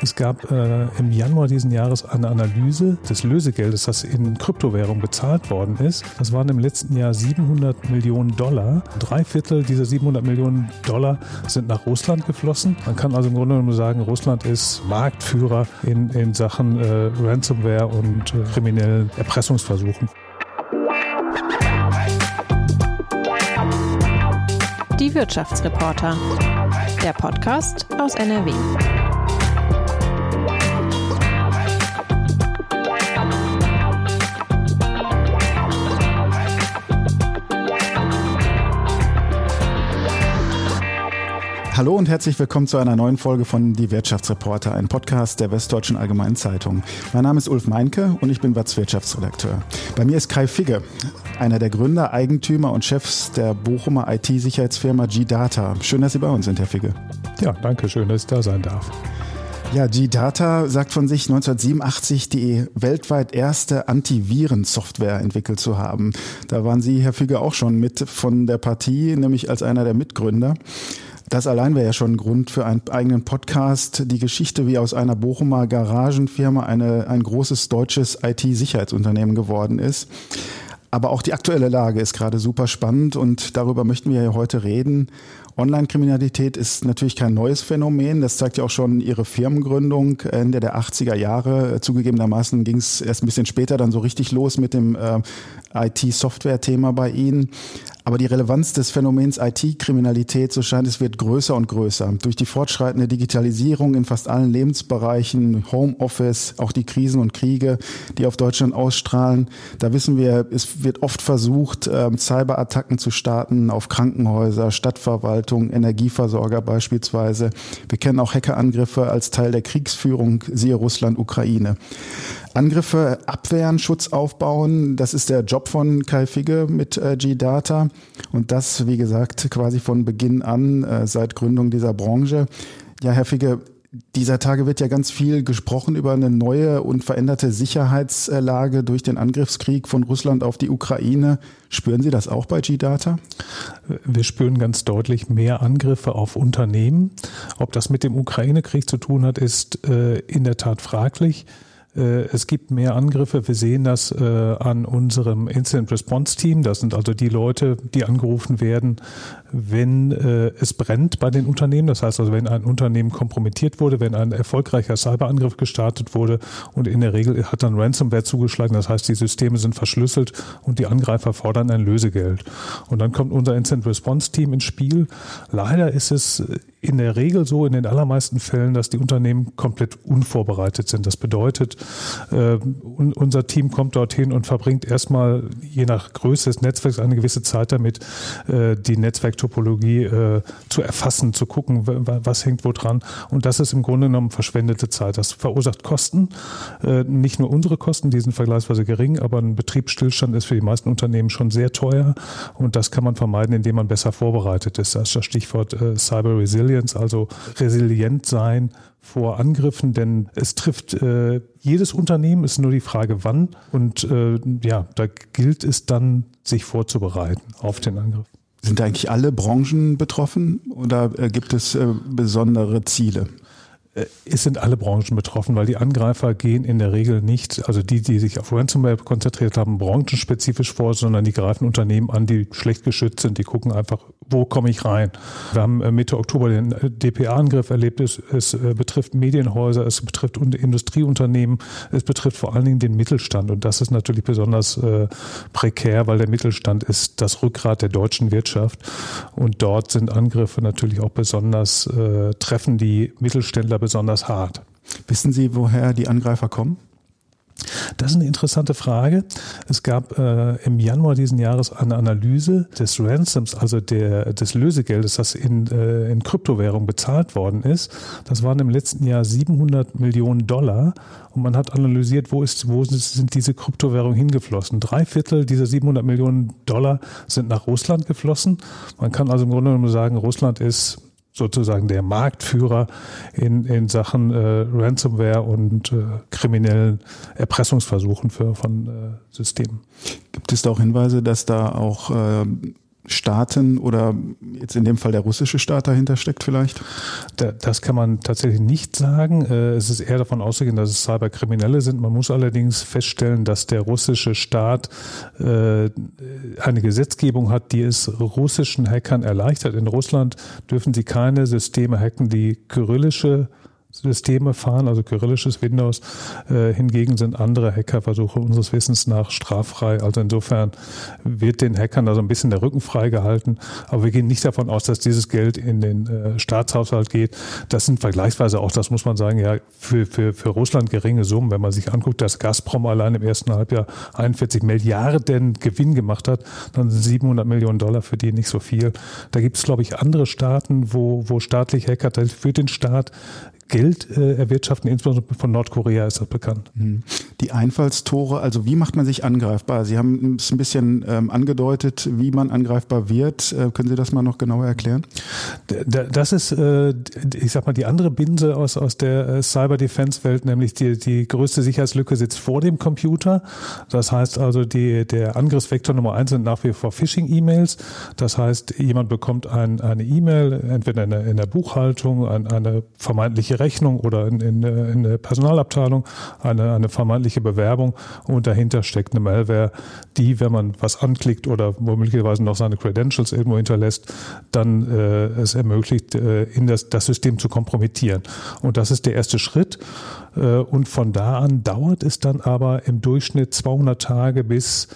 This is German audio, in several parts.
Es gab äh, im Januar diesen Jahres eine Analyse des Lösegeldes, das in Kryptowährung bezahlt worden ist. Das waren im letzten Jahr 700 Millionen Dollar. Drei Viertel dieser 700 Millionen Dollar sind nach Russland geflossen. Man kann also im Grunde genommen sagen, Russland ist Marktführer in, in Sachen äh, Ransomware und äh, kriminellen Erpressungsversuchen. Die Wirtschaftsreporter. Der Podcast aus NRW. Hallo und herzlich willkommen zu einer neuen Folge von Die Wirtschaftsreporter, ein Podcast der Westdeutschen Allgemeinen Zeitung. Mein Name ist Ulf Meinke und ich bin Watz Wirtschaftsredakteur. Bei mir ist Kai Figge, einer der Gründer, Eigentümer und Chefs der Bochumer IT-Sicherheitsfirma G-Data. Schön, dass Sie bei uns sind, Herr Figge. Ja, danke schön, dass ich da sein darf. Ja, G-Data sagt von sich 1987 die weltweit erste Antivirensoftware entwickelt zu haben. Da waren Sie, Herr Figge, auch schon mit von der Partie, nämlich als einer der Mitgründer. Das allein wäre ja schon ein Grund für einen eigenen Podcast. Die Geschichte, wie aus einer Bochumer Garagenfirma eine, ein großes deutsches IT-Sicherheitsunternehmen geworden ist. Aber auch die aktuelle Lage ist gerade super spannend und darüber möchten wir ja heute reden. Online-Kriminalität ist natürlich kein neues Phänomen. Das zeigt ja auch schon Ihre Firmengründung Ende der 80er Jahre. Zugegebenermaßen ging es erst ein bisschen später dann so richtig los mit dem äh, IT-Software-Thema bei Ihnen. Aber die Relevanz des Phänomens IT-Kriminalität, so scheint es, wird größer und größer. Durch die fortschreitende Digitalisierung in fast allen Lebensbereichen, Homeoffice, auch die Krisen und Kriege, die auf Deutschland ausstrahlen. Da wissen wir, es wird oft versucht, ähm, Cyberattacken zu starten auf Krankenhäuser, Stadtverwaltung, Energieversorger beispielsweise. Wir kennen auch Hackerangriffe als Teil der Kriegsführung, siehe Russland, Ukraine. Angriffe abwehren, Schutz aufbauen, das ist der Job von Kai Figge mit äh, G-Data. Und das, wie gesagt, quasi von Beginn an, äh, seit Gründung dieser Branche. Ja, Herr Figge, dieser Tage wird ja ganz viel gesprochen über eine neue und veränderte Sicherheitslage durch den Angriffskrieg von Russland auf die Ukraine. Spüren Sie das auch bei G-Data? Wir spüren ganz deutlich mehr Angriffe auf Unternehmen. Ob das mit dem Ukraine-Krieg zu tun hat, ist äh, in der Tat fraglich. Äh, es gibt mehr Angriffe. Wir sehen das äh, an unserem Incident Response Team. Das sind also die Leute, die angerufen werden, wenn äh, es brennt bei den Unternehmen. Das heißt also, wenn ein Unternehmen kompromittiert wurde, wenn ein erfolgreicher Cyberangriff gestartet wurde und in der Regel hat dann Ransomware zugeschlagen. Das heißt, die Systeme sind verschlüsselt und die Angreifer fordern ein Lösegeld. Und dann kommt unser Incident Response Team ins Spiel. Leider ist es in der Regel so, in den allermeisten Fällen, dass die Unternehmen komplett unvorbereitet sind. Das bedeutet, äh, unser Team kommt dorthin und verbringt erstmal je nach Größe des Netzwerks eine gewisse Zeit damit, äh, die Netzwerktopologie äh, zu erfassen, zu gucken, was hängt wo dran. Und das ist im Grunde genommen verschwendete Zeit. Das verursacht Kosten. Äh, nicht nur unsere Kosten, die sind vergleichsweise gering, aber ein Betriebsstillstand ist für die meisten Unternehmen schon sehr teuer. Und das kann man vermeiden, indem man besser vorbereitet ist. Das ist das Stichwort äh, Cyber Resilience. Resilience, also resilient sein vor Angriffen, denn es trifft äh, jedes Unternehmen, ist nur die Frage wann. Und äh, ja, da gilt es dann, sich vorzubereiten auf den Angriff. Sind eigentlich alle Branchen betroffen oder äh, gibt es äh, besondere Ziele? Äh, es sind alle Branchen betroffen, weil die Angreifer gehen in der Regel nicht, also die, die sich auf Ransomware konzentriert haben, branchenspezifisch vor, sondern die greifen Unternehmen an, die schlecht geschützt sind. Die gucken einfach, wo komme ich rein? Wir haben äh, Mitte Oktober den äh, DPA-Angriff erlebt. Es, es betrifft Medienhäuser, es betrifft Industrieunternehmen, es betrifft vor allen Dingen den Mittelstand. Und das ist natürlich besonders äh, prekär, weil der Mittelstand ist das Rückgrat der deutschen Wirtschaft. Und dort sind Angriffe natürlich auch besonders, äh, treffen die Mittelständler besonders hart. Wissen Sie, woher die Angreifer kommen? Das ist eine interessante Frage. Es gab äh, im Januar diesen Jahres eine Analyse des Ransoms, also der, des Lösegeldes, das in, äh, in Kryptowährung bezahlt worden ist. Das waren im letzten Jahr 700 Millionen Dollar und man hat analysiert, wo, ist, wo sind diese Kryptowährungen hingeflossen. Drei Viertel dieser 700 Millionen Dollar sind nach Russland geflossen. Man kann also im Grunde genommen sagen, Russland ist sozusagen der Marktführer in, in Sachen äh, Ransomware und äh, kriminellen Erpressungsversuchen für, von äh, Systemen. Gibt es da auch Hinweise, dass da auch äh, Staaten oder jetzt in dem Fall der russische Staat dahinter steckt vielleicht? Das kann man tatsächlich nicht sagen. Äh, es ist eher davon auszugehen, dass es Cyberkriminelle sind. Man muss allerdings feststellen, dass der russische Staat äh, eine Gesetzgebung hat, die es russischen Hackern erleichtert. In Russland dürfen sie keine Systeme hacken, die kyrillische Systeme fahren, also kyrillisches Windows. Äh, hingegen sind andere Hackerversuche unseres Wissens nach straffrei. Also insofern wird den Hackern da so ein bisschen der Rücken freigehalten. Aber wir gehen nicht davon aus, dass dieses Geld in den äh, Staatshaushalt geht. Das sind vergleichsweise auch, das muss man sagen, ja, für, für, für Russland geringe Summen. Wenn man sich anguckt, dass Gazprom allein im ersten Halbjahr 41 Milliarden Gewinn gemacht hat, dann sind 700 Millionen Dollar für die nicht so viel. Da gibt es, glaube ich, andere Staaten, wo, wo staatliche Hacker für den Staat Geld äh, erwirtschaften, insbesondere von Nordkorea ist das bekannt. Mhm. Die Einfallstore, also wie macht man sich angreifbar? Sie haben es ein bisschen ähm, angedeutet, wie man angreifbar wird. Äh, können Sie das mal noch genauer erklären? Das ist, äh, ich sag mal, die andere Binse aus, aus der äh, Cyber-Defense-Welt, nämlich die, die größte Sicherheitslücke sitzt vor dem Computer. Das heißt also, die, der Angriffsvektor Nummer eins sind nach wie vor Phishing-E-Mails. Das heißt, jemand bekommt ein, eine E-Mail, entweder in der, in der Buchhaltung, ein, eine vermeintliche Rechnung oder in, in, in der Personalabteilung eine, eine vermeintliche Bewerbung und dahinter steckt eine Malware, die, wenn man was anklickt oder womöglicherweise noch seine Credentials irgendwo hinterlässt, dann äh, es ermöglicht, äh, in das, das System zu kompromittieren. Und das ist der erste Schritt. Äh, und von da an dauert es dann aber im Durchschnitt 200 Tage, bis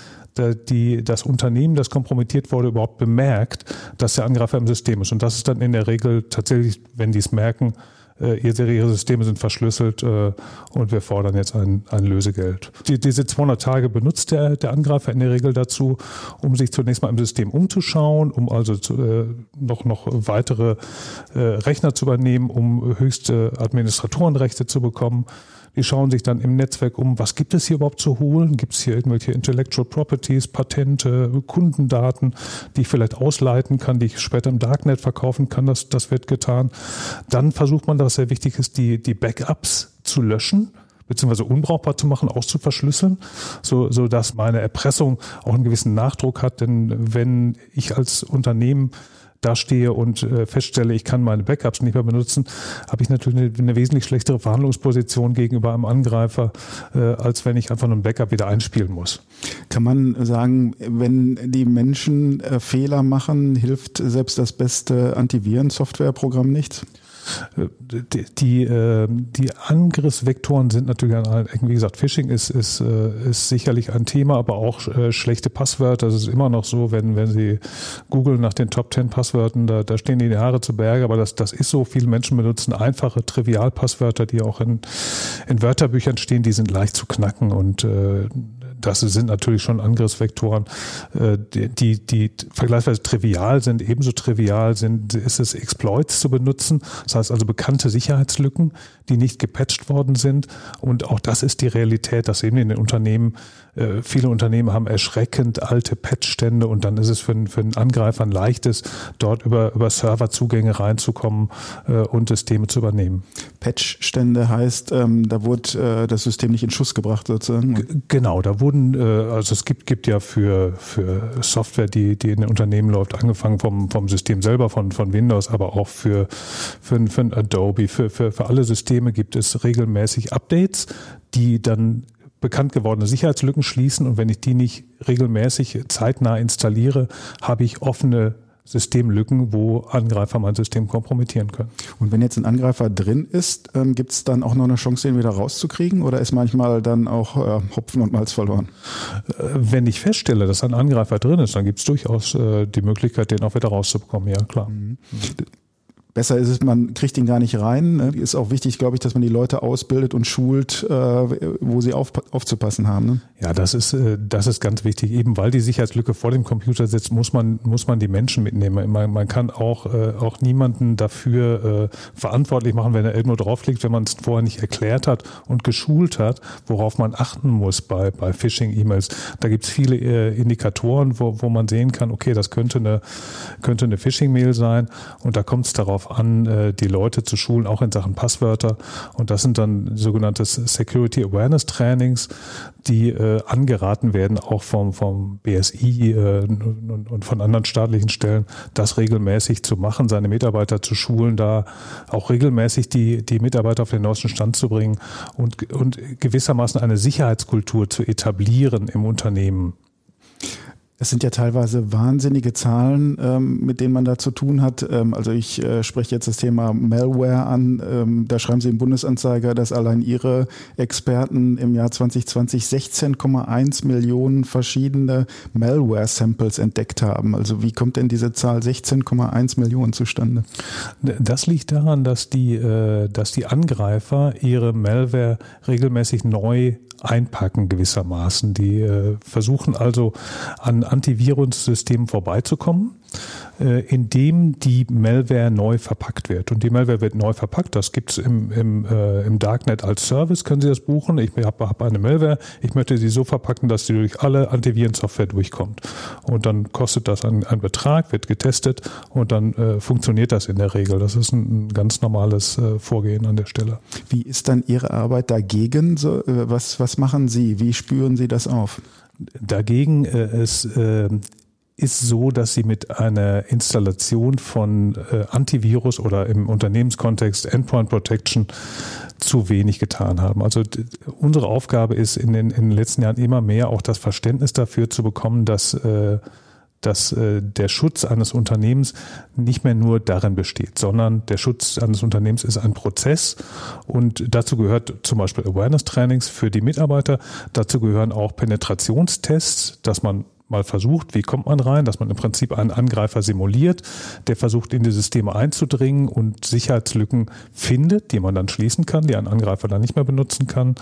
die, das Unternehmen, das kompromittiert wurde, überhaupt bemerkt, dass der Angreifer im System ist. Und das ist dann in der Regel tatsächlich, wenn die es merken, äh, ihre Systeme sind verschlüsselt äh, und wir fordern jetzt ein, ein Lösegeld. Die, diese 200 Tage benutzt der, der Angreifer in der Regel dazu, um sich zunächst mal im System umzuschauen, um also zu, äh, noch, noch weitere äh, Rechner zu übernehmen, um höchste Administratorenrechte zu bekommen. Die schauen sich dann im Netzwerk um, was gibt es hier überhaupt zu holen? Gibt es hier irgendwelche Intellectual Properties, Patente, Kundendaten, die ich vielleicht ausleiten kann, die ich später im Darknet verkaufen kann? Das, das wird getan. Dann versucht man, dass sehr wichtig ist, die, die Backups zu löschen beziehungsweise unbrauchbar zu machen, auch zu verschlüsseln, so, so dass meine Erpressung auch einen gewissen Nachdruck hat. Denn wenn ich als Unternehmen dastehe und äh, feststelle, ich kann meine Backups nicht mehr benutzen, habe ich natürlich eine, eine, wesentlich schlechtere Verhandlungsposition gegenüber einem Angreifer, äh, als wenn ich einfach nur ein Backup wieder einspielen muss. Kann man sagen, wenn die Menschen äh, Fehler machen, hilft selbst das beste Antivirensoftwareprogramm nichts? Die, die, ähm, die Angriffsvektoren sind natürlich an allen Ecken. Wie gesagt, Phishing ist, ist, äh, ist sicherlich ein Thema, aber auch äh, schlechte Passwörter. Das ist immer noch so, wenn, wenn Sie googeln nach den Top 10 Passwörtern, da, da stehen die Haare zu Berge, aber das, das ist so. Viele Menschen benutzen einfache Trivialpasswörter, die auch in, in Wörterbüchern stehen, die sind leicht zu knacken und äh, das sind natürlich schon Angriffsvektoren, äh, die, die, die vergleichsweise trivial sind. Ebenso trivial sind, ist es, Exploits zu benutzen. Das heißt also bekannte Sicherheitslücken, die nicht gepatcht worden sind. Und auch das ist die Realität, dass eben in den Unternehmen äh, viele Unternehmen haben erschreckend alte Patchstände und dann ist es für, für einen Angreifer ein leichtes, dort über, über Serverzugänge reinzukommen äh, und Systeme zu übernehmen. Patchstände heißt, ähm, da wurde äh, das System nicht in Schuss gebracht sozusagen? G genau, da wurden, äh, also es gibt, gibt ja für, für Software, die, die in den Unternehmen läuft, angefangen vom, vom System selber, von, von Windows, aber auch für, für, für Adobe, für, für, für alle Systeme gibt es regelmäßig Updates, die dann bekannt gewordene Sicherheitslücken schließen und wenn ich die nicht regelmäßig zeitnah installiere, habe ich offene Systemlücken, wo Angreifer mein System kompromittieren können. Und wenn jetzt ein Angreifer drin ist, ähm, gibt es dann auch noch eine Chance, den wieder rauszukriegen oder ist manchmal dann auch äh, Hopfen und Malz verloren? Äh, wenn ich feststelle, dass ein Angreifer drin ist, dann gibt es durchaus äh, die Möglichkeit, den auch wieder rauszubekommen, ja klar. Mhm. Besser ist es, man kriegt ihn gar nicht rein. Ne? Ist auch wichtig, glaube ich, dass man die Leute ausbildet und schult, äh, wo sie auf, aufzupassen haben. Ne? Ja, das ist, äh, das ist ganz wichtig. Eben weil die Sicherheitslücke vor dem Computer sitzt, muss man, muss man die Menschen mitnehmen. Man, man kann auch, äh, auch niemanden dafür verantwortlich machen, wenn er irgendwo draufklickt, wenn man es vorher nicht erklärt hat und geschult hat, worauf man achten muss bei, bei Phishing-E-Mails. Da gibt es viele Indikatoren, wo, wo man sehen kann, okay, das könnte eine, könnte eine Phishing-Mail sein und da kommt es darauf darauf an, äh, die Leute zu schulen, auch in Sachen Passwörter. Und das sind dann sogenannte Security Awareness Trainings, die äh, angeraten werden, auch vom, vom BSI äh, und, und von anderen staatlichen Stellen, das regelmäßig zu machen, seine Mitarbeiter zu schulen, da auch regelmäßig die, die Mitarbeiter auf den neuesten Stand zu bringen und, und gewissermaßen eine Sicherheitskultur zu etablieren im Unternehmen. Es sind ja teilweise wahnsinnige Zahlen, ähm, mit denen man da zu tun hat. Ähm, also ich äh, spreche jetzt das Thema Malware an. Ähm, da schreiben Sie im Bundesanzeiger, dass allein Ihre Experten im Jahr 2020 16,1 Millionen verschiedene Malware-Samples entdeckt haben. Also wie kommt denn diese Zahl 16,1 Millionen zustande? Das liegt daran, dass die, äh, dass die Angreifer ihre Malware regelmäßig neu einpacken gewissermaßen. Die äh, versuchen also an Antivirussystemen vorbeizukommen äh, indem die Malware neu verpackt wird. Und die Malware wird neu verpackt. Das gibt es im, im, äh, im Darknet als Service, können Sie das buchen. Ich habe hab eine Malware, ich möchte sie so verpacken, dass sie durch alle Antivirensoftware durchkommt. Und dann kostet das einen, einen Betrag, wird getestet und dann äh, funktioniert das in der Regel. Das ist ein, ein ganz normales äh, Vorgehen an der Stelle. Wie ist dann Ihre Arbeit dagegen? So, äh, was, was machen Sie? Wie spüren Sie das auf? Dagegen ist äh, ist so, dass sie mit einer Installation von äh, Antivirus oder im Unternehmenskontext Endpoint Protection zu wenig getan haben. Also unsere Aufgabe ist in den, in den letzten Jahren immer mehr auch das Verständnis dafür zu bekommen, dass äh, dass äh, der Schutz eines Unternehmens nicht mehr nur darin besteht, sondern der Schutz eines Unternehmens ist ein Prozess und dazu gehört zum Beispiel Awareness-Trainings für die Mitarbeiter, dazu gehören auch Penetrationstests, dass man mal versucht, wie kommt man rein, dass man im Prinzip einen Angreifer simuliert, der versucht in die Systeme einzudringen und Sicherheitslücken findet, die man dann schließen kann, die ein Angreifer dann nicht mehr benutzen kann.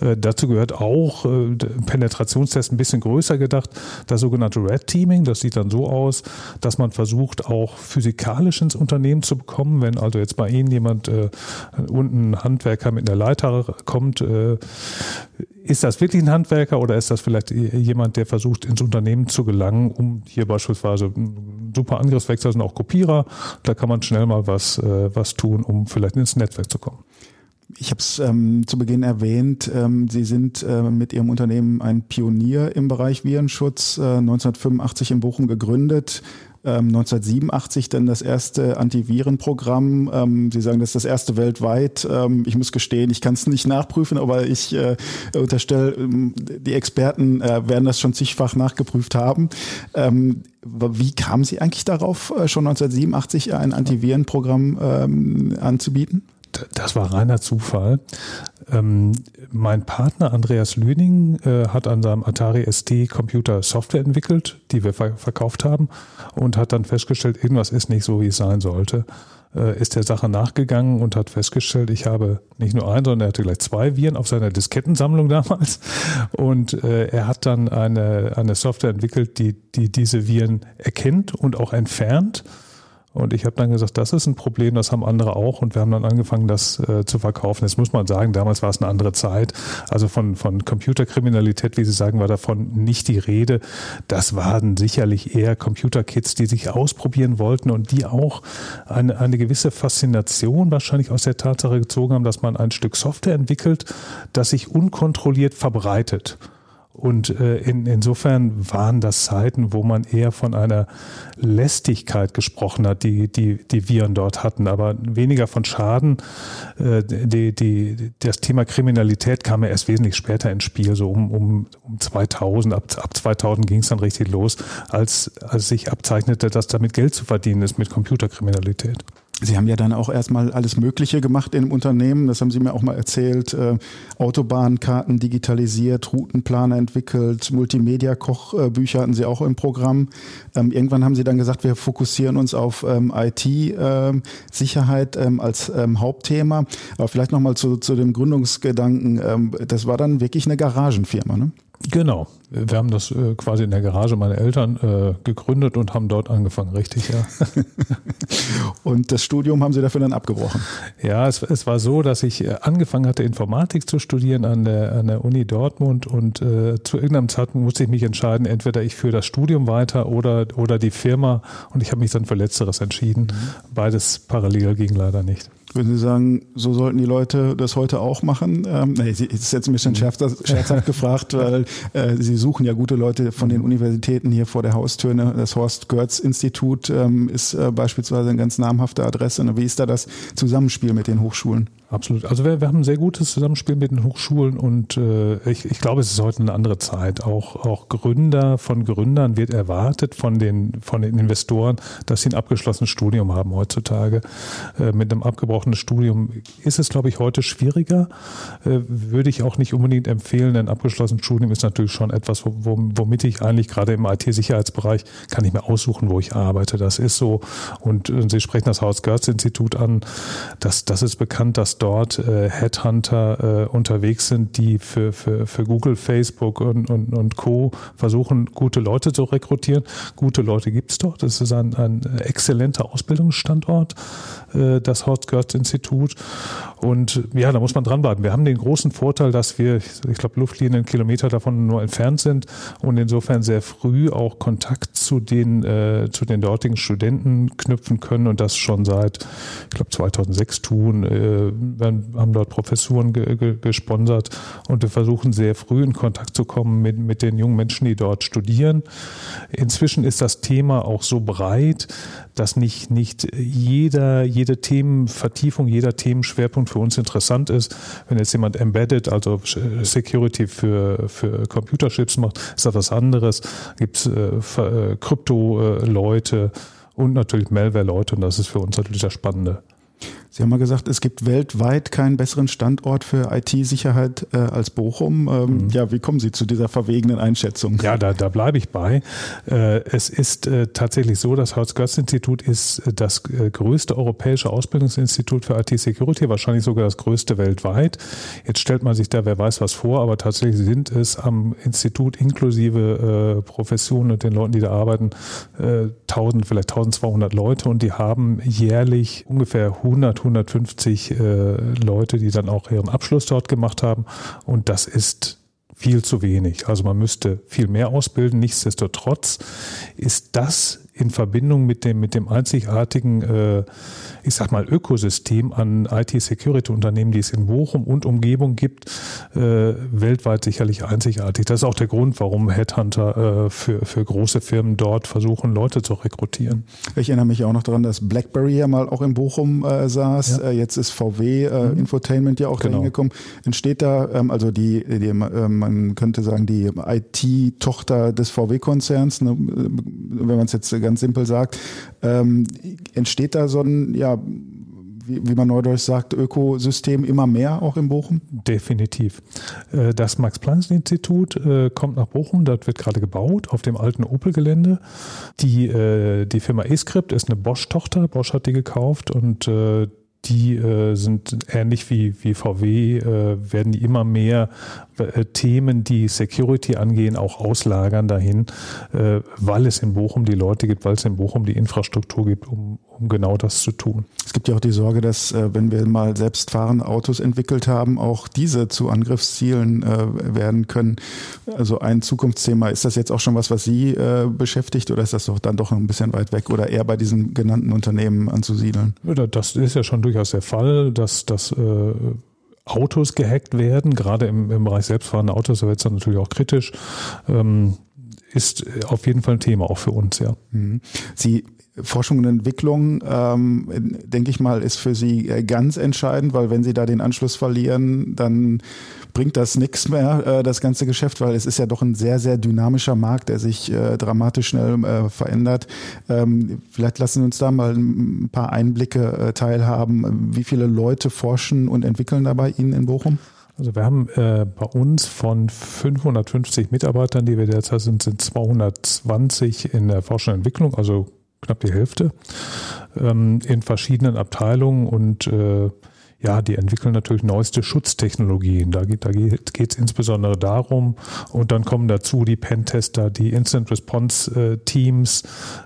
Äh, dazu gehört auch äh, Penetrationstest ein bisschen größer gedacht, das sogenannte Red Teaming. Das sieht dann so aus, dass man versucht, auch physikalisch ins Unternehmen zu bekommen. Wenn also jetzt bei Ihnen jemand äh, unten ein Handwerker mit einer Leiter kommt, äh, ist das wirklich ein Handwerker oder ist das vielleicht jemand, der versucht, ins Unternehmen zu gelangen, um hier beispielsweise super Angriffsvektor sind auch Kopierer, da kann man schnell mal was, äh, was tun, um vielleicht ins Netzwerk zu kommen. Ich habe es ähm, zu Beginn erwähnt, ähm, Sie sind äh, mit Ihrem Unternehmen ein Pionier im Bereich Virenschutz, äh, 1985 in Bochum gegründet, 1987 ähm, dann das erste Antivirenprogramm. Ähm, Sie sagen, das ist das erste weltweit. Ähm, ich muss gestehen, ich kann es nicht nachprüfen, aber ich äh, unterstelle, die Experten äh, werden das schon zigfach nachgeprüft haben. wie kamen Sie eigentlich darauf, äh, schon 1987 ein Antivirenprogramm anzubieten? das war reiner Zufall. Ähm, mein Partner Andreas Lüning äh, hat an seinem Atari ST Computer Software entwickelt, die wir ver verkauft haben und hat dann festgestellt, irgendwas ist nicht so, wie es sein sollte. Äh, ist der Sache nachgegangen und hat festgestellt, ich habe nicht nur einen, sondern er hatte gleich zwei Viren auf seiner Diskettensammlung damals. Und äh, er hat dann eine, eine Software entwickelt, die, die diese Viren erkennt und auch entfernt und ich habe dann gesagt, das ist ein Problem, das haben andere auch. Und wir haben dann angefangen, das äh, zu verkaufen. Jetzt muss man sagen, damals war es eine andere Zeit. Also von, von Computerkriminalität, wie Sie sagen, war davon nicht die Rede. Das waren sicherlich eher Computerkids, die sich ausprobieren wollten und die auch eine, eine gewisse Faszination wahrscheinlich aus der Tatsache gezogen haben, dass man ein Stück Software entwickelt, das sich unkontrolliert verbreitet. Und äh, in, insofern waren das Zeiten, wo man eher von einer Lästigkeit gesprochen hat, die, die, die Viren dort hatten, aber weniger von Schaden. Äh, die, die, das Thema Kriminalität kam ja erst wesentlich später ins Spiel, so um, um, um 2000. Ab, ab 2000 ging es dann richtig los, als, als sich abzeichnete, dass damit Geld zu verdienen ist mit Computerkriminalität. Sie haben ja dann auch erstmal alles Mögliche gemacht im Unternehmen. Das haben Sie mir auch mal erzählt. Äh, Autobahnkarten digitalisiert, Routenplaner entwickelt, Multimedia-Kochbücher hatten Sie auch im Programm. Ähm, irgendwann haben Sie dann gesagt, wir fokussieren uns auf ähm, IT-Sicherheit ähm, als Hauptthema. Aber vielleicht nochmal zu, zu dem Gründungsgedanken. Das war dann wirklich eine Garagenfirma, ne? Genau. Wir haben das äh, quasi in der Garage meiner Eltern äh, gegründet und haben dort angefangen, richtig, ja. und das Studium haben Sie dafür dann abgebrochen? Ja, es, es war so, dass ich äh, angefangen hatte, Informatik zu studieren an der, an der Uni Dortmund und äh, zu irgendeinem Zeitpunkt musste ich mich entscheiden, entweder ich führe das Studium weiter oder, oder die Firma und ich habe mich dann für Letzteres entschieden. Mhm. Beides parallel ging leider nicht. Würden Sie sagen, so sollten die Leute das heute auch machen? Ähm, nee, ist jetzt ein bisschen scherzhaft, scherzhaft gefragt, weil äh, Sie suchen ja gute Leute von den Universitäten hier vor der Haustür. Ne? Das Horst Görz Institut ähm, ist äh, beispielsweise eine ganz namhafte Adresse. Ne? Wie ist da das Zusammenspiel mit den Hochschulen? Absolut. Also wir, wir haben ein sehr gutes Zusammenspiel mit den Hochschulen und äh, ich, ich glaube, es ist heute eine andere Zeit. Auch, auch Gründer von Gründern wird erwartet von den, von den Investoren, dass sie ein abgeschlossenes Studium haben heutzutage. Äh, mit einem abgebrochenen Studium ist es, glaube ich, heute schwieriger. Äh, würde ich auch nicht unbedingt empfehlen. Ein abgeschlossenes Studium ist natürlich schon etwas, wo, womit ich eigentlich gerade im IT-Sicherheitsbereich kann ich mir aussuchen, wo ich arbeite. Das ist so. Und, Sie sprechen das Haus-Görz-Institut an. Das, das ist bekannt, dass dort äh, Headhunter äh, unterwegs sind, die für, für, für Google, Facebook und, und, und Co. versuchen, gute Leute zu rekrutieren. Gute Leute gibt es dort. Das ist ein, ein exzellenter Ausbildungsstandort, äh, das Horst-Görz-Institut. Und ja, da muss man dranbleiben. Wir haben den großen Vorteil, dass wir, ich glaube, Luftlinien Kilometer davon nur entfernt sind und insofern sehr früh auch Kontakt zu den, äh, zu den dortigen Studenten knüpfen können und das schon seit, ich glaube, 2006 tun. Äh, wir haben dort Professuren ge, ge, gesponsert und wir versuchen sehr früh in Kontakt zu kommen mit, mit den jungen Menschen, die dort studieren. Inzwischen ist das Thema auch so breit, dass nicht, nicht jeder, jede Themenvertiefung, jeder Themenschwerpunkt für uns interessant ist. Wenn jetzt jemand Embedded, also Security für, für Computerchips macht, ist das was anderes. Gibt es äh, äh, Krypto-Leute und natürlich Malware-Leute und das ist für uns natürlich das Spannende. Sie haben mal gesagt, es gibt weltweit keinen besseren Standort für IT-Sicherheit äh, als Bochum. Ähm, mhm. Ja, wie kommen Sie zu dieser verwegenen Einschätzung? Ja, da, da bleibe ich bei. Äh, es ist äh, tatsächlich so, das Haus-Götz-Institut ist äh, das äh, größte europäische Ausbildungsinstitut für IT-Security, wahrscheinlich sogar das größte weltweit. Jetzt stellt man sich da, wer weiß was vor, aber tatsächlich sind es am Institut inklusive äh, Professionen und den Leuten, die da arbeiten, 1000, vielleicht 1200 Leute und die haben jährlich ungefähr 100, 150 äh, Leute, die dann auch ihren Abschluss dort gemacht haben. Und das ist viel zu wenig. Also man müsste viel mehr ausbilden. Nichtsdestotrotz ist das in Verbindung mit dem, mit dem einzigartigen, äh, ich sag mal, Ökosystem an IT-Security-Unternehmen, die es in Bochum und Umgebung gibt, äh, weltweit sicherlich einzigartig. Das ist auch der Grund, warum Headhunter äh, für, für große Firmen dort versuchen, Leute zu rekrutieren. Ich erinnere mich auch noch daran, dass BlackBerry ja mal auch in Bochum äh, saß. Ja. Äh, jetzt ist VW äh, mhm. Infotainment ja auch genau. dahin gekommen. Entsteht da, ähm, also die, die äh, man könnte sagen, die IT-Tochter des VW-Konzerns, ne, wenn man es jetzt ganz simpel sagt, ähm, entsteht da so ein, ja, wie, wie man neudeutsch sagt, Ökosystem immer mehr auch in Bochum? Definitiv. Äh, das Max-Planck-Institut äh, kommt nach Bochum, dort wird gerade gebaut auf dem alten Opel-Gelände. Die, äh, die Firma eScript ist eine Bosch-Tochter, Bosch hat die gekauft und die äh, sind ähnlich wie, wie VW, äh, werden die immer mehr äh, Themen, die Security angehen, auch auslagern dahin, äh, weil es in Bochum die Leute gibt, weil es in Bochum die Infrastruktur gibt, um, um genau das zu tun. Es gibt ja auch die Sorge, dass äh, wenn wir mal selbstfahrende Autos entwickelt haben, auch diese zu Angriffszielen äh, werden können. Also ein Zukunftsthema. Ist das jetzt auch schon was, was Sie beschäftigt oder ist das doch dann doch noch ein bisschen weit weg oder eher bei diesen genannten Unternehmen anzusiedeln? Das ist ja schon durchaus der Fall, dass das äh, Autos gehackt werden, gerade im, im Bereich selbstfahrende Autos, da wird es dann natürlich auch kritisch. Ähm, ist auf jeden Fall ein Thema auch für uns, ja. Mhm. Sie Forschung und Entwicklung, ähm, denke ich mal, ist für Sie äh, ganz entscheidend, weil wenn Sie da den Anschluss verlieren, dann bringt das nichts mehr, äh, das ganze Geschäft, weil es ist ja doch ein sehr, sehr dynamischer Markt, der sich äh, dramatisch schnell äh, verändert. Ähm, vielleicht lassen Sie uns da mal ein paar Einblicke äh, teilhaben. Wie viele Leute forschen und entwickeln da bei Ihnen in Bochum? Also wir haben äh, bei uns von 550 Mitarbeitern, die wir derzeit sind, sind 220 in der Forschung und Entwicklung, also knapp die Hälfte, ähm, in verschiedenen Abteilungen und äh, ja, die entwickeln natürlich neueste Schutztechnologien. Da geht da geht es insbesondere darum. Und dann kommen dazu die Pentester, die Instant Response äh, Teams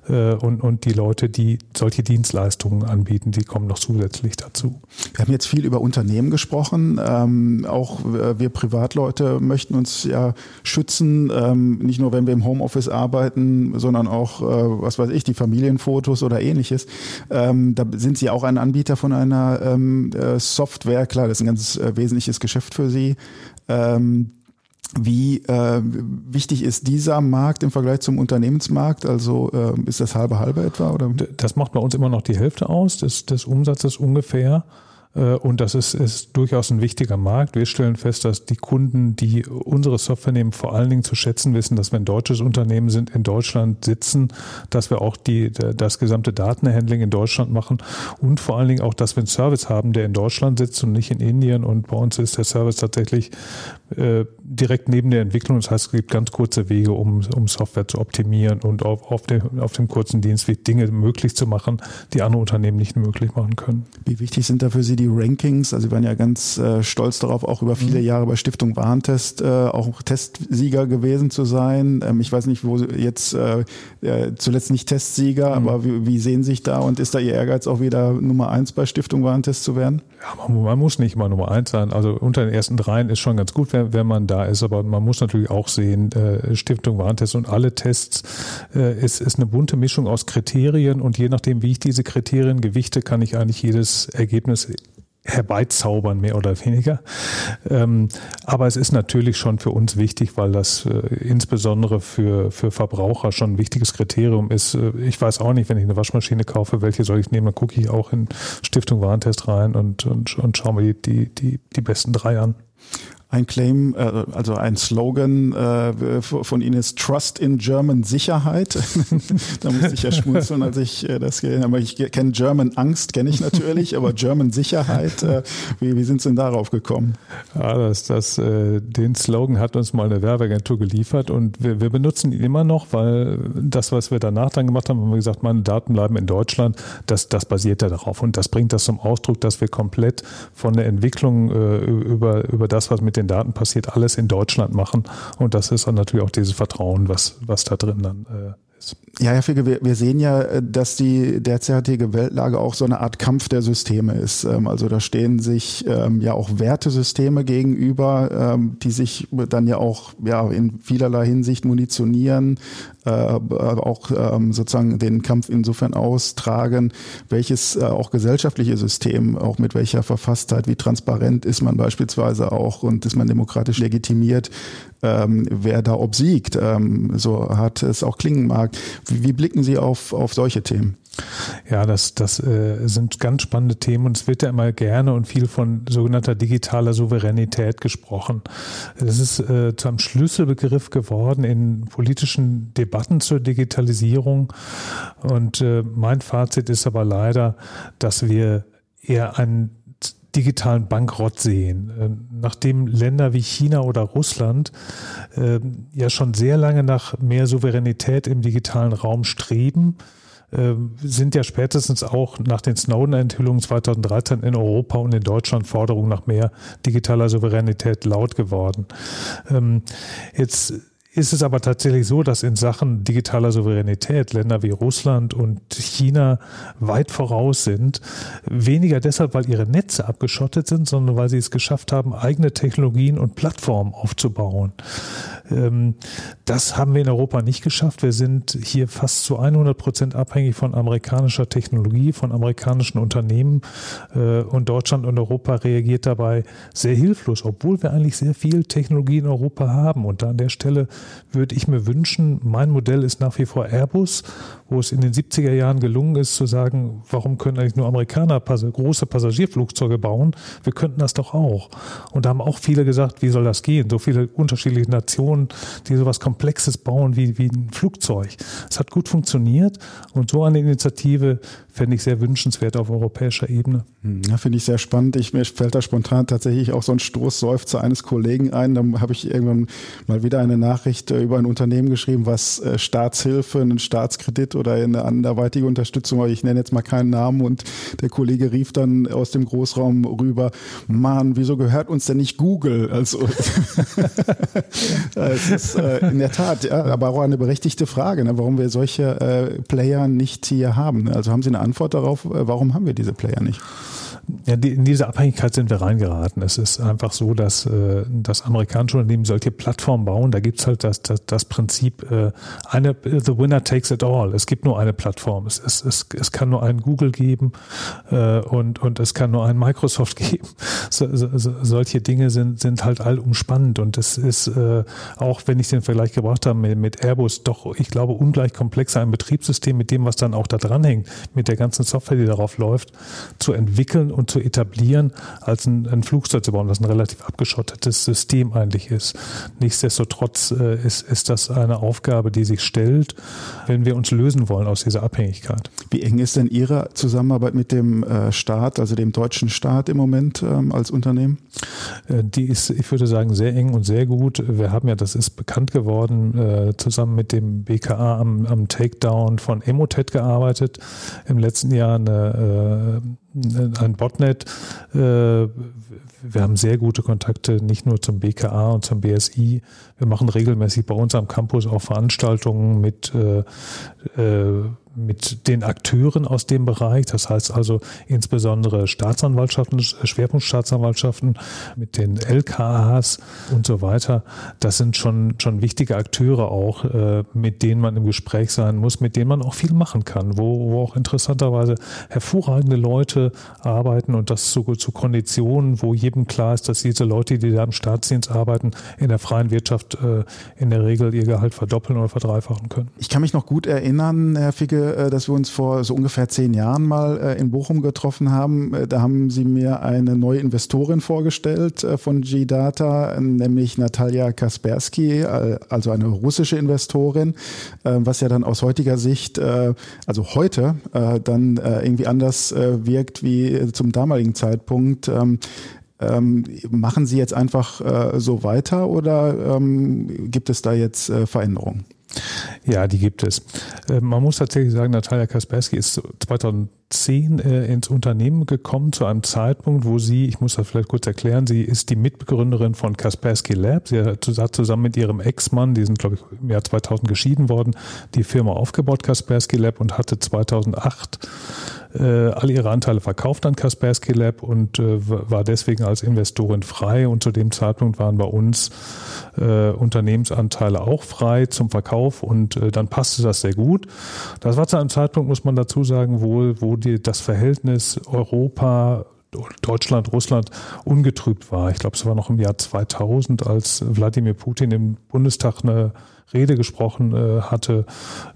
äh, und, und die Leute, die solche Dienstleistungen anbieten, die kommen noch zusätzlich dazu. Wir haben jetzt viel über Unternehmen gesprochen. Ähm, auch äh, wir Privatleute möchten uns ja schützen, ähm, nicht nur wenn wir im Homeoffice arbeiten, sondern auch, äh, was weiß ich, die Familienfotos oder ähnliches. Ähm, da sind Sie auch ein Anbieter von einer ähm, äh, Software. Klar, das ist ein ganz äh, wesentliches Geschäft für Sie. Ähm, wie äh, wichtig ist dieser Markt im Vergleich zum Unternehmensmarkt? Also äh, ist das halbe halbe etwa? Oder? Das macht bei uns immer noch die Hälfte aus des, des Umsatzes ungefähr. Äh, und das ist, ist durchaus ein wichtiger Markt. Wir stellen fest, dass die Kunden, die unsere Software nehmen, vor allen Dingen zu schätzen wissen, dass wir ein deutsches Unternehmen sind, in Deutschland sitzen, dass wir auch die, das gesamte Datenhandling in Deutschland machen und vor allen Dingen auch, dass wir einen Service haben, der in Deutschland sitzt und nicht in Indien. Und bei uns ist der Service tatsächlich äh, direkt neben der Entwicklung. Das heißt, es gibt ganz kurze Wege, um, um Software zu optimieren und auf, auf, dem, auf dem kurzen Dienstweg Dinge möglich zu machen, die andere Unternehmen nicht möglich machen können. Wie wichtig sind da für Sie die Rankings? Also Sie waren ja ganz äh, stolz darauf, auch über viele mhm. Jahre bei Stiftung Warentest äh, auch Testsieger gewesen zu sein. Ähm, ich weiß nicht, wo jetzt äh, zuletzt nicht Testsieger, mhm. aber wie, wie sehen Sie sich da und ist da Ihr Ehrgeiz auch wieder Nummer eins bei Stiftung Warentest zu werden? Ja, man, man muss nicht mal Nummer eins sein. Also unter den ersten dreien ist schon ganz gut, wenn, wenn man da ist. Aber man muss natürlich auch sehen, äh, Stiftung Warentest und alle Tests äh, ist, ist eine bunte Mischung aus Kriterien und je nachdem, wie ich diese Kriterien gewichte, kann ich eigentlich jedes Ergebnis herbeizaubern, mehr oder weniger. Ähm, aber es ist natürlich schon für uns wichtig, weil das äh, insbesondere für, für Verbraucher schon ein wichtiges Kriterium ist. Äh, ich weiß auch nicht, wenn ich eine Waschmaschine kaufe, welche soll ich nehmen, dann gucke ich auch in Stiftung Warentest rein und, und, und schaue mir die, die, die besten drei an. Ein Claim, äh, also ein Slogan äh, von Ihnen ist Trust in German Sicherheit. da musste ich ja schmunzeln, als ich äh, das gesehen habe. Ich kenne German Angst, kenne ich natürlich, aber German Sicherheit, äh, wie, wie sind Sie denn darauf gekommen? Ja, das, das, äh, den Slogan hat uns mal eine Werbeagentur geliefert und wir, wir benutzen ihn immer noch, weil das, was wir danach dann gemacht haben, haben wir gesagt, meine Daten bleiben in Deutschland, das, das basiert ja darauf und das bringt das zum Ausdruck, dass wir komplett von der Entwicklung äh, über, über das, was mit den Daten passiert, alles in Deutschland machen. Und das ist dann natürlich auch dieses Vertrauen, was, was da drin dann äh. Ja, Herr Figge, wir, wir sehen ja, äh, dass die derzeitige Weltlage auch so eine Art Kampf der Systeme ist. Ähm, also da stehen sich ähm, ja auch Wertesysteme gegenüber, ähm, die sich dann ja auch ja in vielerlei Hinsicht munitionieren, äh, auch ähm, sozusagen den Kampf insofern austragen, welches äh, auch gesellschaftliche System, auch mit welcher Verfasstheit, wie transparent ist man beispielsweise auch und ist man demokratisch legitimiert, ähm, wer da obsiegt, ähm, so hat es auch klingen mag. Wie, wie blicken Sie auf, auf solche Themen? Ja, das, das äh, sind ganz spannende Themen und es wird ja immer gerne und viel von sogenannter digitaler Souveränität gesprochen. Das ist äh, zu einem Schlüsselbegriff geworden in politischen Debatten zur Digitalisierung. Und äh, mein Fazit ist aber leider, dass wir eher einen digitalen Bankrott sehen. Äh, nachdem Länder wie China oder Russland äh, ja schon sehr lange nach mehr Souveränität im digitalen Raum streben, äh, sind ja spätestens auch nach den Snowden-Enthüllungen 2013 in Europa und in Deutschland Forderungen nach mehr digitaler Souveränität laut geworden. Ähm, jetzt ist es aber tatsächlich so, dass in Sachen digitaler Souveränität Länder wie Russland und China weit voraus sind. Weniger deshalb, weil ihre Netze abgeschottet sind, sondern weil sie es geschafft haben, eigene Technologien und Plattformen aufzubauen. Ähm, das haben wir in Europa nicht geschafft. Wir sind hier fast zu 100 Prozent abhängig von amerikanischer Technologie, von amerikanischen Unternehmen. Äh, und Deutschland und Europa reagiert dabei sehr hilflos, obwohl wir eigentlich sehr viel Technologie in Europa haben. Und da an der Stelle würde ich mir wünschen, mein Modell ist nach wie vor Airbus, wo es in den 70er Jahren gelungen ist zu sagen, warum können eigentlich nur Amerikaner große Passagierflugzeuge bauen? Wir könnten das doch auch. Und da haben auch viele gesagt, wie soll das gehen? So viele unterschiedliche Nationen, die so was Komplexes bauen wie, wie ein Flugzeug. Es hat gut funktioniert und so eine Initiative fände ich sehr wünschenswert auf europäischer Ebene. Hm, ja, finde ich sehr spannend. Ich, mir fällt da spontan tatsächlich auch so ein Stoßseufzer eines Kollegen ein. Da habe ich irgendwann mal wieder eine Nachricht Bericht äh, über ein Unternehmen geschrieben, was äh, Staatshilfe, einen Staatskredit oder eine anderweitige Unterstützung, aber ich nenne jetzt mal keinen Namen und der Kollege rief dann aus dem Großraum rüber, Mann, wieso gehört uns denn nicht Google? Also es ist äh, in der Tat, ja, aber auch eine berechtigte Frage, ne, warum wir solche Player nicht hier haben. Also haben Sie eine Antwort darauf, warum haben wir diese Player nicht? Ja, die, in diese Abhängigkeit sind wir reingeraten. Es ist einfach so, dass, äh, dass amerikanische Unternehmen solche Plattformen bauen. Da gibt's halt das, das, das Prinzip, äh, eine, the winner takes it all. Es gibt nur eine Plattform. Es, es, es, es kann nur einen Google geben äh, und, und es kann nur einen Microsoft geben. So, so, solche Dinge sind, sind halt allumspannend. Und es ist, äh, auch wenn ich den Vergleich gebracht habe mit, mit Airbus, doch, ich glaube, ungleich komplexer ein Betriebssystem mit dem, was dann auch da dranhängt, mit der ganzen Software, die darauf läuft, zu entwickeln und zu etablieren, als ein, ein Flugzeug zu bauen, was ein relativ abgeschottetes System eigentlich ist. Nichtsdestotrotz äh, ist, ist das eine Aufgabe, die sich stellt, wenn wir uns lösen wollen aus dieser Abhängigkeit. Wie eng ist denn Ihre Zusammenarbeit mit dem äh, Staat, also dem deutschen Staat im Moment ähm, als Unternehmen? Äh, die ist, ich würde sagen, sehr eng und sehr gut. Wir haben ja, das ist bekannt geworden, äh, zusammen mit dem BKA am, am Takedown von Emotet gearbeitet. Im letzten Jahr eine ein Botnet. Äh, wir haben sehr gute Kontakte, nicht nur zum BKA und zum BSI. Wir machen regelmäßig bei uns am Campus auch Veranstaltungen mit äh, äh, mit den Akteuren aus dem Bereich, das heißt also insbesondere Staatsanwaltschaften, Schwerpunktstaatsanwaltschaften, mit den LKAs und so weiter. Das sind schon, schon wichtige Akteure auch, äh, mit denen man im Gespräch sein muss, mit denen man auch viel machen kann, wo, wo auch interessanterweise hervorragende Leute arbeiten und das zu, zu Konditionen, wo jedem klar ist, dass diese Leute, die da im Staatsdienst arbeiten, in der freien Wirtschaft äh, in der Regel ihr Gehalt verdoppeln oder verdreifachen können. Ich kann mich noch gut erinnern, Herr Ficke, äh, dass wir uns vor so ungefähr zehn Jahren mal äh, in Bochum getroffen haben. Äh, da haben Sie mir eine neue Investorin vorgestellt von G-Data, nämlich Natalia Kaspersky, also eine russische Investorin, was ja dann aus heutiger Sicht, also heute, dann irgendwie anders wirkt wie zum damaligen Zeitpunkt. Ähm, ähm, machen Sie jetzt einfach so weiter oder ähm, gibt es da jetzt Veränderungen? Ja, die gibt es. Äh, man muss tatsächlich sagen, Natalia Kaspersky ist 2010 äh, ins Unternehmen gekommen zu einem Zeitpunkt, wo sie, ich muss das vielleicht kurz erklären, sie ist die Mitbegründerin von Kaspersky Lab. Sie hat zusammen mit ihrem Ex-Mann, die sind glaube ich im Jahr 2000 geschieden worden, die Firma aufgebaut, Kaspersky Lab, und hatte 2008 äh, alle ihre Anteile verkauft an Kaspersky Lab und äh, war deswegen als Investorin frei. Und zu dem Zeitpunkt waren bei uns äh, Unternehmensanteile auch frei zum Verkauf und äh, dann passte das sehr gut. Das war zu einem Zeitpunkt, muss man dazu sagen, wohl, wo die, das Verhältnis Europa Deutschland, Russland ungetrübt war. Ich glaube, es war noch im Jahr 2000, als Wladimir Putin im Bundestag eine Rede gesprochen äh, hatte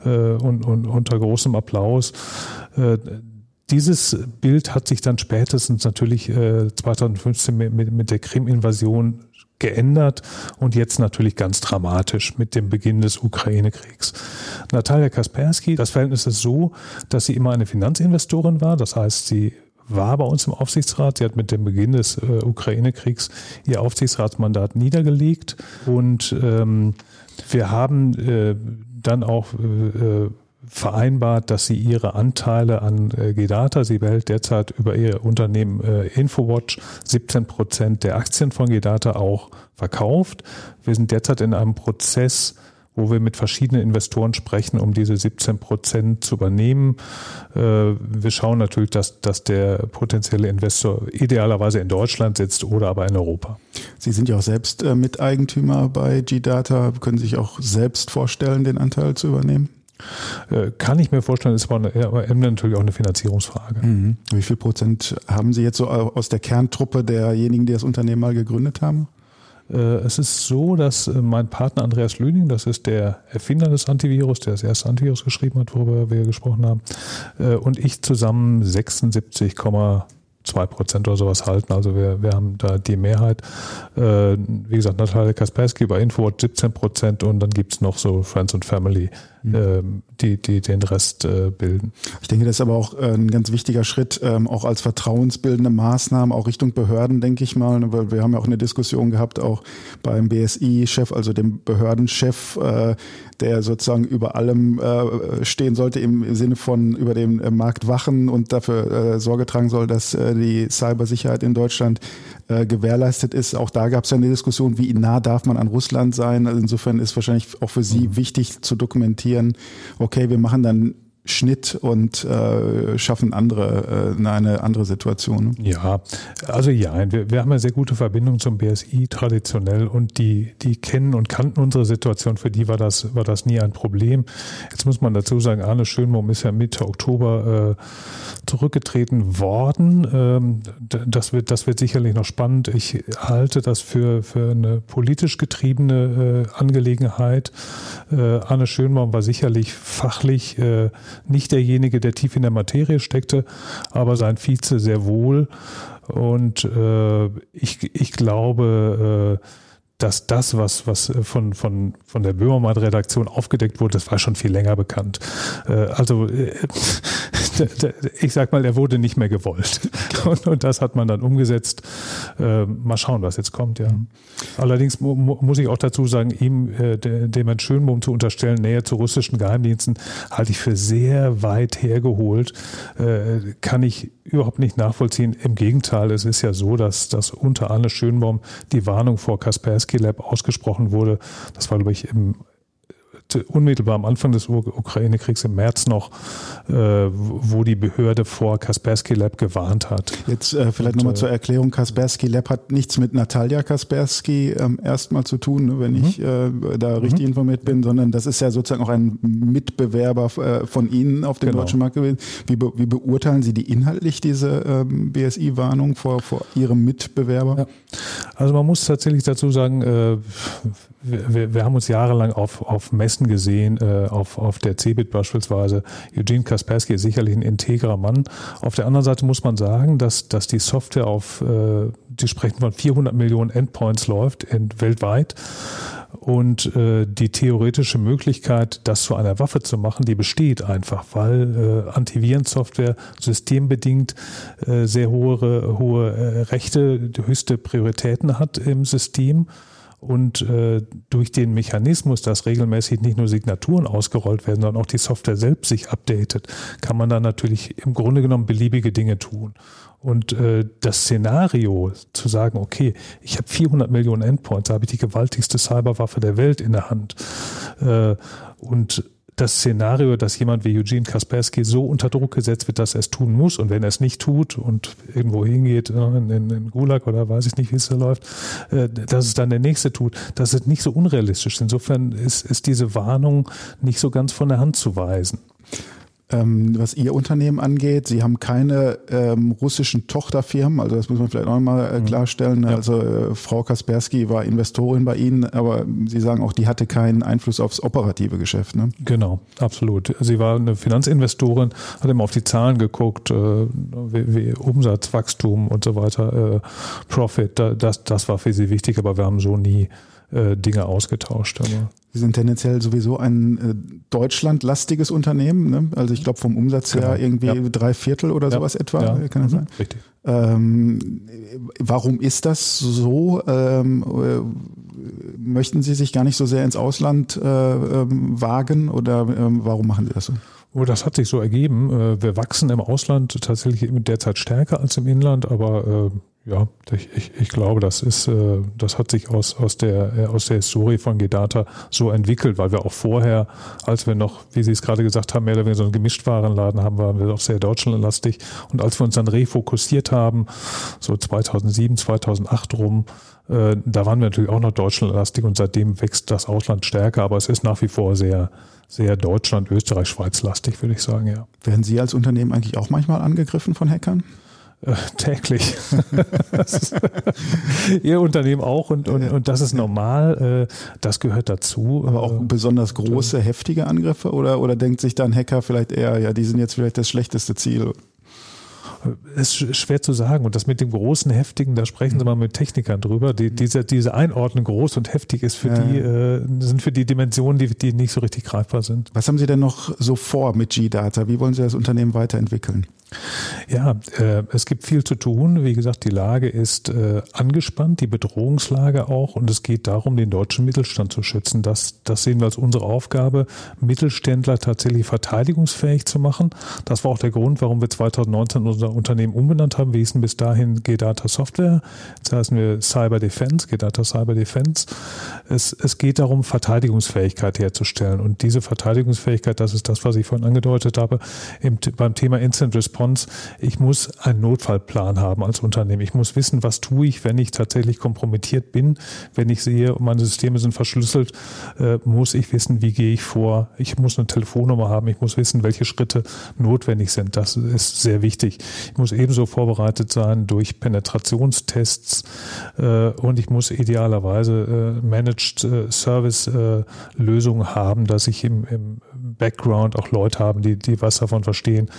äh, und, und unter großem Applaus. Äh, dieses Bild hat sich dann spätestens natürlich äh, 2015 mit, mit der Krim-Invasion geändert und jetzt natürlich ganz dramatisch mit dem Beginn des Ukraine-Kriegs. Natalia Kaspersky, das Verhältnis ist so, dass sie immer eine Finanzinvestorin war, das heißt, sie war bei uns im Aufsichtsrat. Sie hat mit dem Beginn des äh, Ukraine-Kriegs ihr Aufsichtsratsmandat niedergelegt und ähm, wir haben äh, dann auch äh, äh vereinbart, dass sie ihre Anteile an äh, Gedata, sie behält derzeit über ihr Unternehmen äh, Infowatch 17 Prozent der Aktien von Gedata auch verkauft. Wir sind derzeit in einem Prozess, wo wir mit verschiedenen Investoren sprechen, um diese 17 Prozent zu übernehmen. Äh, wir schauen natürlich, dass, dass der potenzielle Investor idealerweise in Deutschland sitzt oder aber in Europa. Sie sind ja auch selbst äh, Miteigentümer bei G-Data. Können Sie sich auch selbst vorstellen, den Anteil zu übernehmen? Äh, kann ich mir vorstellen, ist aber natürlich auch eine Finanzierungsfrage. Mhm. Wie viel Prozent haben Sie jetzt so aus der Kerntruppe derjenigen, die das Unternehmen mal gegründet haben? Äh, es ist so, dass äh, mein Partner Andreas Lüning, das ist der Erfinder des Antivirus, der das erste Antivirus geschrieben hat, worüber wir gesprochen haben, und ich zusammen 76,5 zwei Prozent oder sowas halten. Also wir, wir haben da die Mehrheit. Äh, wie gesagt, Natalia Kaspersky bei Infowatch 17 Prozent und dann gibt's noch so Friends and Family, mhm. äh, die, die den Rest äh, bilden. Ich denke, das ist aber auch äh, ein ganz wichtiger Schritt, ähm, auch als vertrauensbildende Maßnahme, auch Richtung Behörden, denke ich mal. Weil wir haben ja auch eine Diskussion gehabt, auch beim BSI-Chef, also dem Behördenchef, äh, der sozusagen über allem äh, stehen sollte im Sinne von über den Markt wachen und dafür Sorge tragen soll, dass die Cybersicherheit in Deutschland äh, gewährleistet ist. Auch da gab es ja eine Diskussion, wie nah darf man an Russland sein. Also insofern ist wahrscheinlich auch für Sie mhm. wichtig zu dokumentieren, okay, wir machen dann Schnitt und äh, schaffen andere äh, eine andere Situation. Ne? Ja, also ja, wir, wir haben eine sehr gute Verbindung zum BSI traditionell und die die kennen und kannten unsere Situation. Für die war das war das nie ein Problem. Jetzt muss man dazu sagen, Arne Schönbaum ist ja Mitte Oktober äh, zurückgetreten worden. Ähm, das wird das wird sicherlich noch spannend. Ich halte das für für eine politisch getriebene äh, Angelegenheit. Äh, Arne Schönbaum war sicherlich fachlich äh, nicht derjenige, der tief in der Materie steckte, aber sein Vize sehr wohl. Und äh, ich, ich glaube, äh, dass das, was, was von, von, von der Böhmermann-Redaktion aufgedeckt wurde, das war schon viel länger bekannt. Äh, also äh, ich sag mal, er wurde nicht mehr gewollt. Und, und das hat man dann umgesetzt. Äh, mal schauen, was jetzt kommt, ja. Allerdings muss ich auch dazu sagen, ihm, dem Herrn Schönbohm zu unterstellen, Nähe zu russischen Geheimdiensten, halte ich für sehr weit hergeholt. Kann ich überhaupt nicht nachvollziehen. Im Gegenteil, es ist ja so, dass, dass unter Arne Schönbaum die Warnung vor Kaspersky Lab ausgesprochen wurde. Das war, glaube ich, im unmittelbar am Anfang des Ukraine-Kriegs im März noch, äh, wo die Behörde vor Kaspersky Lab gewarnt hat. Jetzt äh, vielleicht nochmal äh, zur Erklärung, Kaspersky Lab hat nichts mit Natalia Kaspersky ähm, erstmal zu tun, ne, wenn mhm. ich äh, da richtig mhm. informiert bin, sondern das ist ja sozusagen auch ein Mitbewerber äh, von Ihnen auf dem genau. deutschen Markt gewesen. Wie, be wie beurteilen Sie die inhaltlich, diese ähm, BSI-Warnung vor, vor Ihrem Mitbewerber? Ja. Also man muss tatsächlich dazu sagen, äh, wir, wir haben uns jahrelang auf, auf Messen gesehen, äh, auf, auf der CeBIT beispielsweise. Eugene Kaspersky ist sicherlich ein integrer Mann. Auf der anderen Seite muss man sagen, dass, dass die Software auf, äh, die sprechen von 400 Millionen Endpoints läuft in, weltweit. Und äh, die theoretische Möglichkeit, das zu einer Waffe zu machen, die besteht einfach, weil äh, Antivirensoftware systembedingt äh, sehr hohe, hohe äh, Rechte, höchste Prioritäten hat im System und äh, durch den Mechanismus, dass regelmäßig nicht nur Signaturen ausgerollt werden, sondern auch die Software selbst sich updatet, kann man dann natürlich im Grunde genommen beliebige Dinge tun. Und äh, das Szenario zu sagen, okay, ich habe 400 Millionen Endpoints, da habe ich die gewaltigste Cyberwaffe der Welt in der Hand. Äh, und das Szenario, dass jemand wie Eugene Kaspersky so unter Druck gesetzt wird, dass er es tun muss und wenn er es nicht tut und irgendwo hingeht, äh, in, in, in Gulag oder weiß ich nicht, wie es da läuft, äh, dass es dann der Nächste tut, das ist nicht so unrealistisch. Insofern ist, ist diese Warnung nicht so ganz von der Hand zu weisen ähm, was Ihr Unternehmen angeht. Sie haben keine ähm, russischen Tochterfirmen, also das muss man vielleicht auch mal äh, mhm. klarstellen. Ja. Also äh, Frau Kaspersky war Investorin bei Ihnen, aber Sie sagen auch, die hatte keinen Einfluss aufs operative Geschäft. Ne? Genau, absolut. Sie war eine Finanzinvestorin, hat immer auf die Zahlen geguckt, äh, wie, wie Umsatz, Wachstum und so weiter, äh, Profit, das, das war für sie wichtig, aber wir haben so nie äh, Dinge ausgetauscht. Aber. Sie sind tendenziell sowieso ein äh, deutschlandlastiges Unternehmen. Ne? Also ich glaube vom Umsatz her genau. irgendwie ja. drei Viertel oder ja. sowas etwa. Ja. Kann das mhm. sein? Richtig. Ähm, warum ist das so? Ähm, äh, möchten Sie sich gar nicht so sehr ins Ausland äh, ähm, wagen oder ähm, warum machen Sie das so? Oh, das hat sich so ergeben. Äh, wir wachsen im Ausland tatsächlich derzeit stärker als im Inland, aber äh, ja, ich, ich, ich glaube, das ist, äh, das hat sich aus, aus der, aus der Historie von Gedata so entwickelt, weil wir auch vorher, als wir noch, wie Sie es gerade gesagt haben, mehr oder weniger so einen Gemischtwarenladen haben, waren wir auch sehr deutschlandlastig. Und als wir uns dann refokussiert haben, so 2007, 2008 rum, da waren wir natürlich auch noch deutschlandlastig und seitdem wächst das Ausland stärker, aber es ist nach wie vor sehr, sehr Deutschland, Österreich, Schweiz lastig, würde ich sagen, ja. Werden Sie als Unternehmen eigentlich auch manchmal angegriffen von Hackern? Äh, täglich. Ihr Unternehmen auch und, und, und das ist normal, äh, das gehört dazu. Aber auch äh, besonders große, heftige Angriffe oder, oder denkt sich dann Hacker vielleicht eher, ja, die sind jetzt vielleicht das schlechteste Ziel? Ist schwer zu sagen. Und das mit dem großen, heftigen, da sprechen Sie mal mit Technikern drüber. Die, diese, diese Einordnung groß und heftig ist für ja. die, äh, sind für die Dimensionen, die, die nicht so richtig greifbar sind. Was haben Sie denn noch so vor mit G-Data? Wie wollen Sie das Unternehmen weiterentwickeln? Ja, äh, es gibt viel zu tun. Wie gesagt, die Lage ist äh, angespannt, die Bedrohungslage auch. Und es geht darum, den deutschen Mittelstand zu schützen. Das, das sehen wir als unsere Aufgabe, Mittelständler tatsächlich verteidigungsfähig zu machen. Das war auch der Grund, warum wir 2019 Unternehmen umbenannt haben. Wir hießen bis dahin G-Data Software. Jetzt heißen wir Cyber Defense, G-Data Cyber Defense. Es, es geht darum, Verteidigungsfähigkeit herzustellen. Und diese Verteidigungsfähigkeit, das ist das, was ich vorhin angedeutet habe, im, beim Thema Instant Response Response, ich muss einen Notfallplan haben als Unternehmen. Ich muss wissen, was tue ich, wenn ich tatsächlich kompromittiert bin. Wenn ich sehe, meine Systeme sind verschlüsselt, äh, muss ich wissen, wie gehe ich vor. Ich muss eine Telefonnummer haben. Ich muss wissen, welche Schritte notwendig sind. Das ist sehr wichtig. Ich muss ebenso vorbereitet sein durch Penetrationstests äh, und ich muss idealerweise äh, Managed äh, Service äh, Lösungen haben, dass ich im, im Background auch Leute haben, die, die was davon verstehen,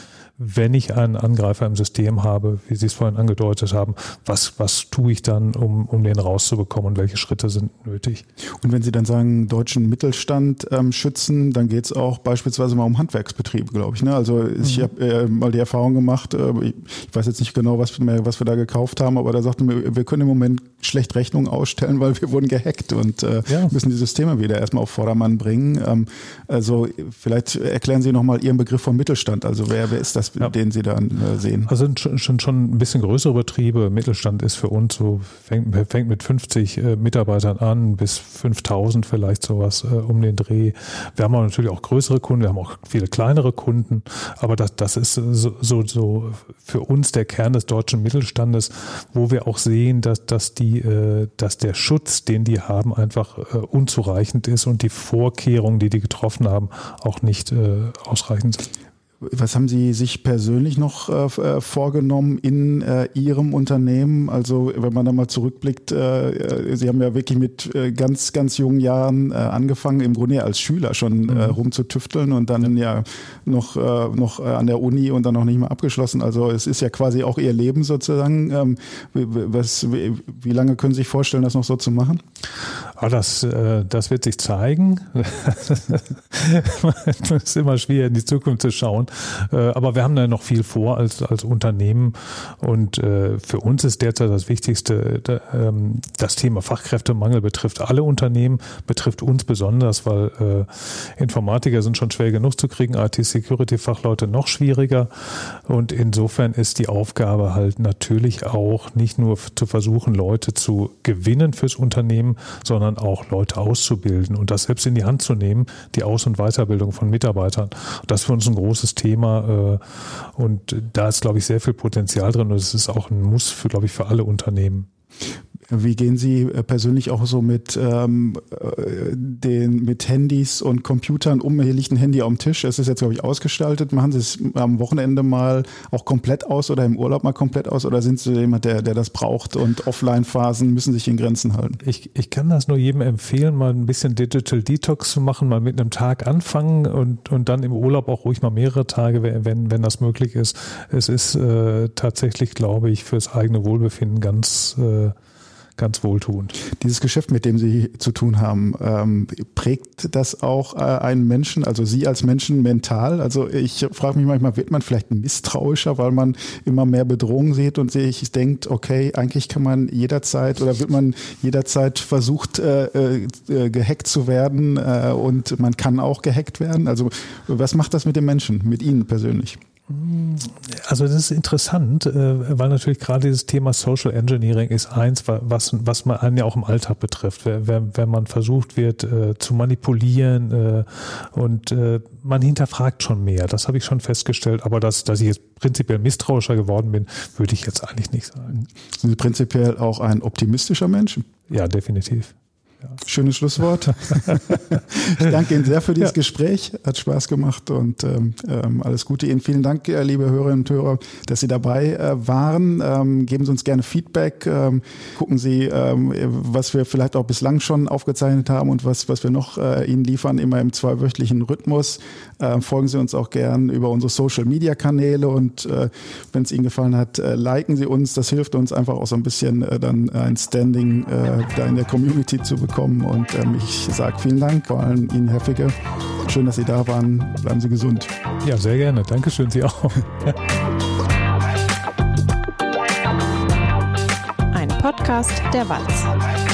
wenn ich einen Angreifer im System habe, wie Sie es vorhin angedeutet haben, was, was tue ich dann, um, um den rauszubekommen und welche Schritte sind nötig? Und wenn Sie dann sagen, deutschen Mittelstand ähm, schützen, dann geht es auch beispielsweise mal um Handwerksbetriebe, glaube ich. Ne? Also mhm. ich habe äh, mal die Erfahrung gemacht, äh, ich, weiß jetzt nicht genau, was, mehr, was wir da gekauft haben, aber da sagten wir, wir können im Moment schlecht Rechnungen ausstellen, weil wir wurden gehackt und äh, ja. müssen die Systeme wieder erstmal auf Vordermann bringen. Ähm, also vielleicht erklären Sie nochmal Ihren Begriff vom Mittelstand. Also wer, wer ist das, ja. den Sie dann äh, sehen? Also schon, schon, schon ein bisschen größere Betriebe. Mittelstand ist für uns so, fängt, fängt mit 50 äh, Mitarbeitern an bis 5000 vielleicht sowas äh, um den Dreh. Wir haben auch natürlich auch größere Kunden, wir haben auch viele kleinere Kunden, aber das, das ist so, so, so für uns der Kern des deutschen Mittelstandes, wo wir auch sehen, dass, dass die äh, dass der Schutz, den die haben, einfach äh, unzureichend ist und die Vorkehrungen, die die getroffen haben, auch nicht äh, ausreichend sind. Was haben Sie sich persönlich noch äh, äh, vorgenommen in äh, Ihrem Unternehmen? Also wenn man da mal zurückblickt, äh, äh Sie haben ja wirklich mit äh, ganz, ganz jungen Jahren angefangen, im Grunde als Schüler schon mhm. rumzutüfteln und dann ja noch, noch an der Uni und dann noch nicht mal abgeschlossen. Also es ist ja quasi auch Ihr Leben sozusagen. Ähm, was, wie lange können Sie sich vorstellen, das noch so zu machen? Ah, das, das wird sich zeigen. es ist immer schwer, in die Zukunft zu schauen. Äh, aber wir haben da noch viel vor als, als Unternehmen und äh, für uns ist derzeit das Wichtigste, ähm, das Thema Fachkräftemangel betrifft alle Unternehmen, betrifft uns besonders, weil äh, Informatiker sind schon schwer genug zu kriegen, IT-Security-Fachleute noch schwieriger und insofern ist die Aufgabe halt natürlich auch nicht nur zu versuchen, Leute zu gewinnen fürs Unternehmen, sondern auch Leute auszubilden und das selbst in die Hand zu nehmen, die Aus- und Weiterbildung von Mitarbeitern. Das ist für uns ein großes Thema äh, und da ist, glaube ich, sehr viel Potenzial drin und es ist auch ein Muss für, glaube ich, für alle Unternehmen. Wie gehen Sie äh, persönlich auch so mit ähm, äh, den mit Handys und Computern um? Hier liegt ein Handy dem Tisch. Es ist jetzt glaube ich ausgestaltet. Machen Sie es am Wochenende mal auch komplett aus oder im Urlaub mal komplett aus? Oder sind Sie jemand, der, der das braucht und Offline-Phasen müssen sich in Grenzen halten? Ich, ich kann das nur jedem empfehlen, mal ein bisschen Digital Detox zu machen, mal mit einem Tag anfangen und, und dann im Urlaub auch ruhig mal mehrere Tage, wenn, wenn das möglich ist. Es ist äh, tatsächlich, glaube ich, fürs eigene Wohlbefinden ganz äh, ganz wohltuend. Dieses Geschäft, mit dem Sie zu tun haben, ähm, prägt das auch äh, einen Menschen, also Sie als Menschen mental? Also ich frage mich manchmal, wird man vielleicht misstrauischer, weil man immer mehr Bedrohungen sieht und sich denkt, okay, eigentlich kann man jederzeit oder wird man jederzeit versucht, äh, äh, gehackt zu werden äh, und man kann auch gehackt werden? Also was macht das mit den Menschen, mit Ihnen persönlich? Also das ist interessant, äh, weil natürlich gerade dieses Thema Social Engineering ist eins, was, was man einen ja auch im Alltag betrifft. Wenn, wenn man versucht wird äh, zu manipulieren äh, und man hinterfragt schon mehr, das habe ich schon festgestellt. Aber dass, dass ich jetzt prinzipiell misstrauischer geworden bin, würde ich jetzt eigentlich nicht sagen. Sind Sie prinzipiell auch ein optimistischer Mensch? Ja, definitiv. Schönes Schlusswort. ich danke Ihnen sehr für dieses ja. Gespräch. Hat Spaß gemacht und ähm, ähm, alles Gute Ihnen. Vielen Dank, äh, liebe Hörerinnen und Hörer, dass Sie dabei äh, waren. Ähm, geben Sie uns gerne Feedback. Ähm, gucken Sie, ähm, was wir vielleicht auch bislang schon aufgezeichnet haben und was, was wir noch äh, Ihnen liefern, immer im zweiwöchentlichen Rhythmus. Äh, folgen Sie uns auch gern über unsere Social Media Kanäle und äh, wenn es Ihnen gefallen hat, äh, liken Sie uns. Das hilft uns einfach auch so ein bisschen dann ein Standing da in der Community zu bekommen. Und ähm, ich sage vielen Dank, vor allem Ihnen, Herr Ficke. Schön, dass Sie da waren. Bleiben Sie gesund. Ja, sehr gerne. Dankeschön, Sie auch. Ein Podcast der Walz.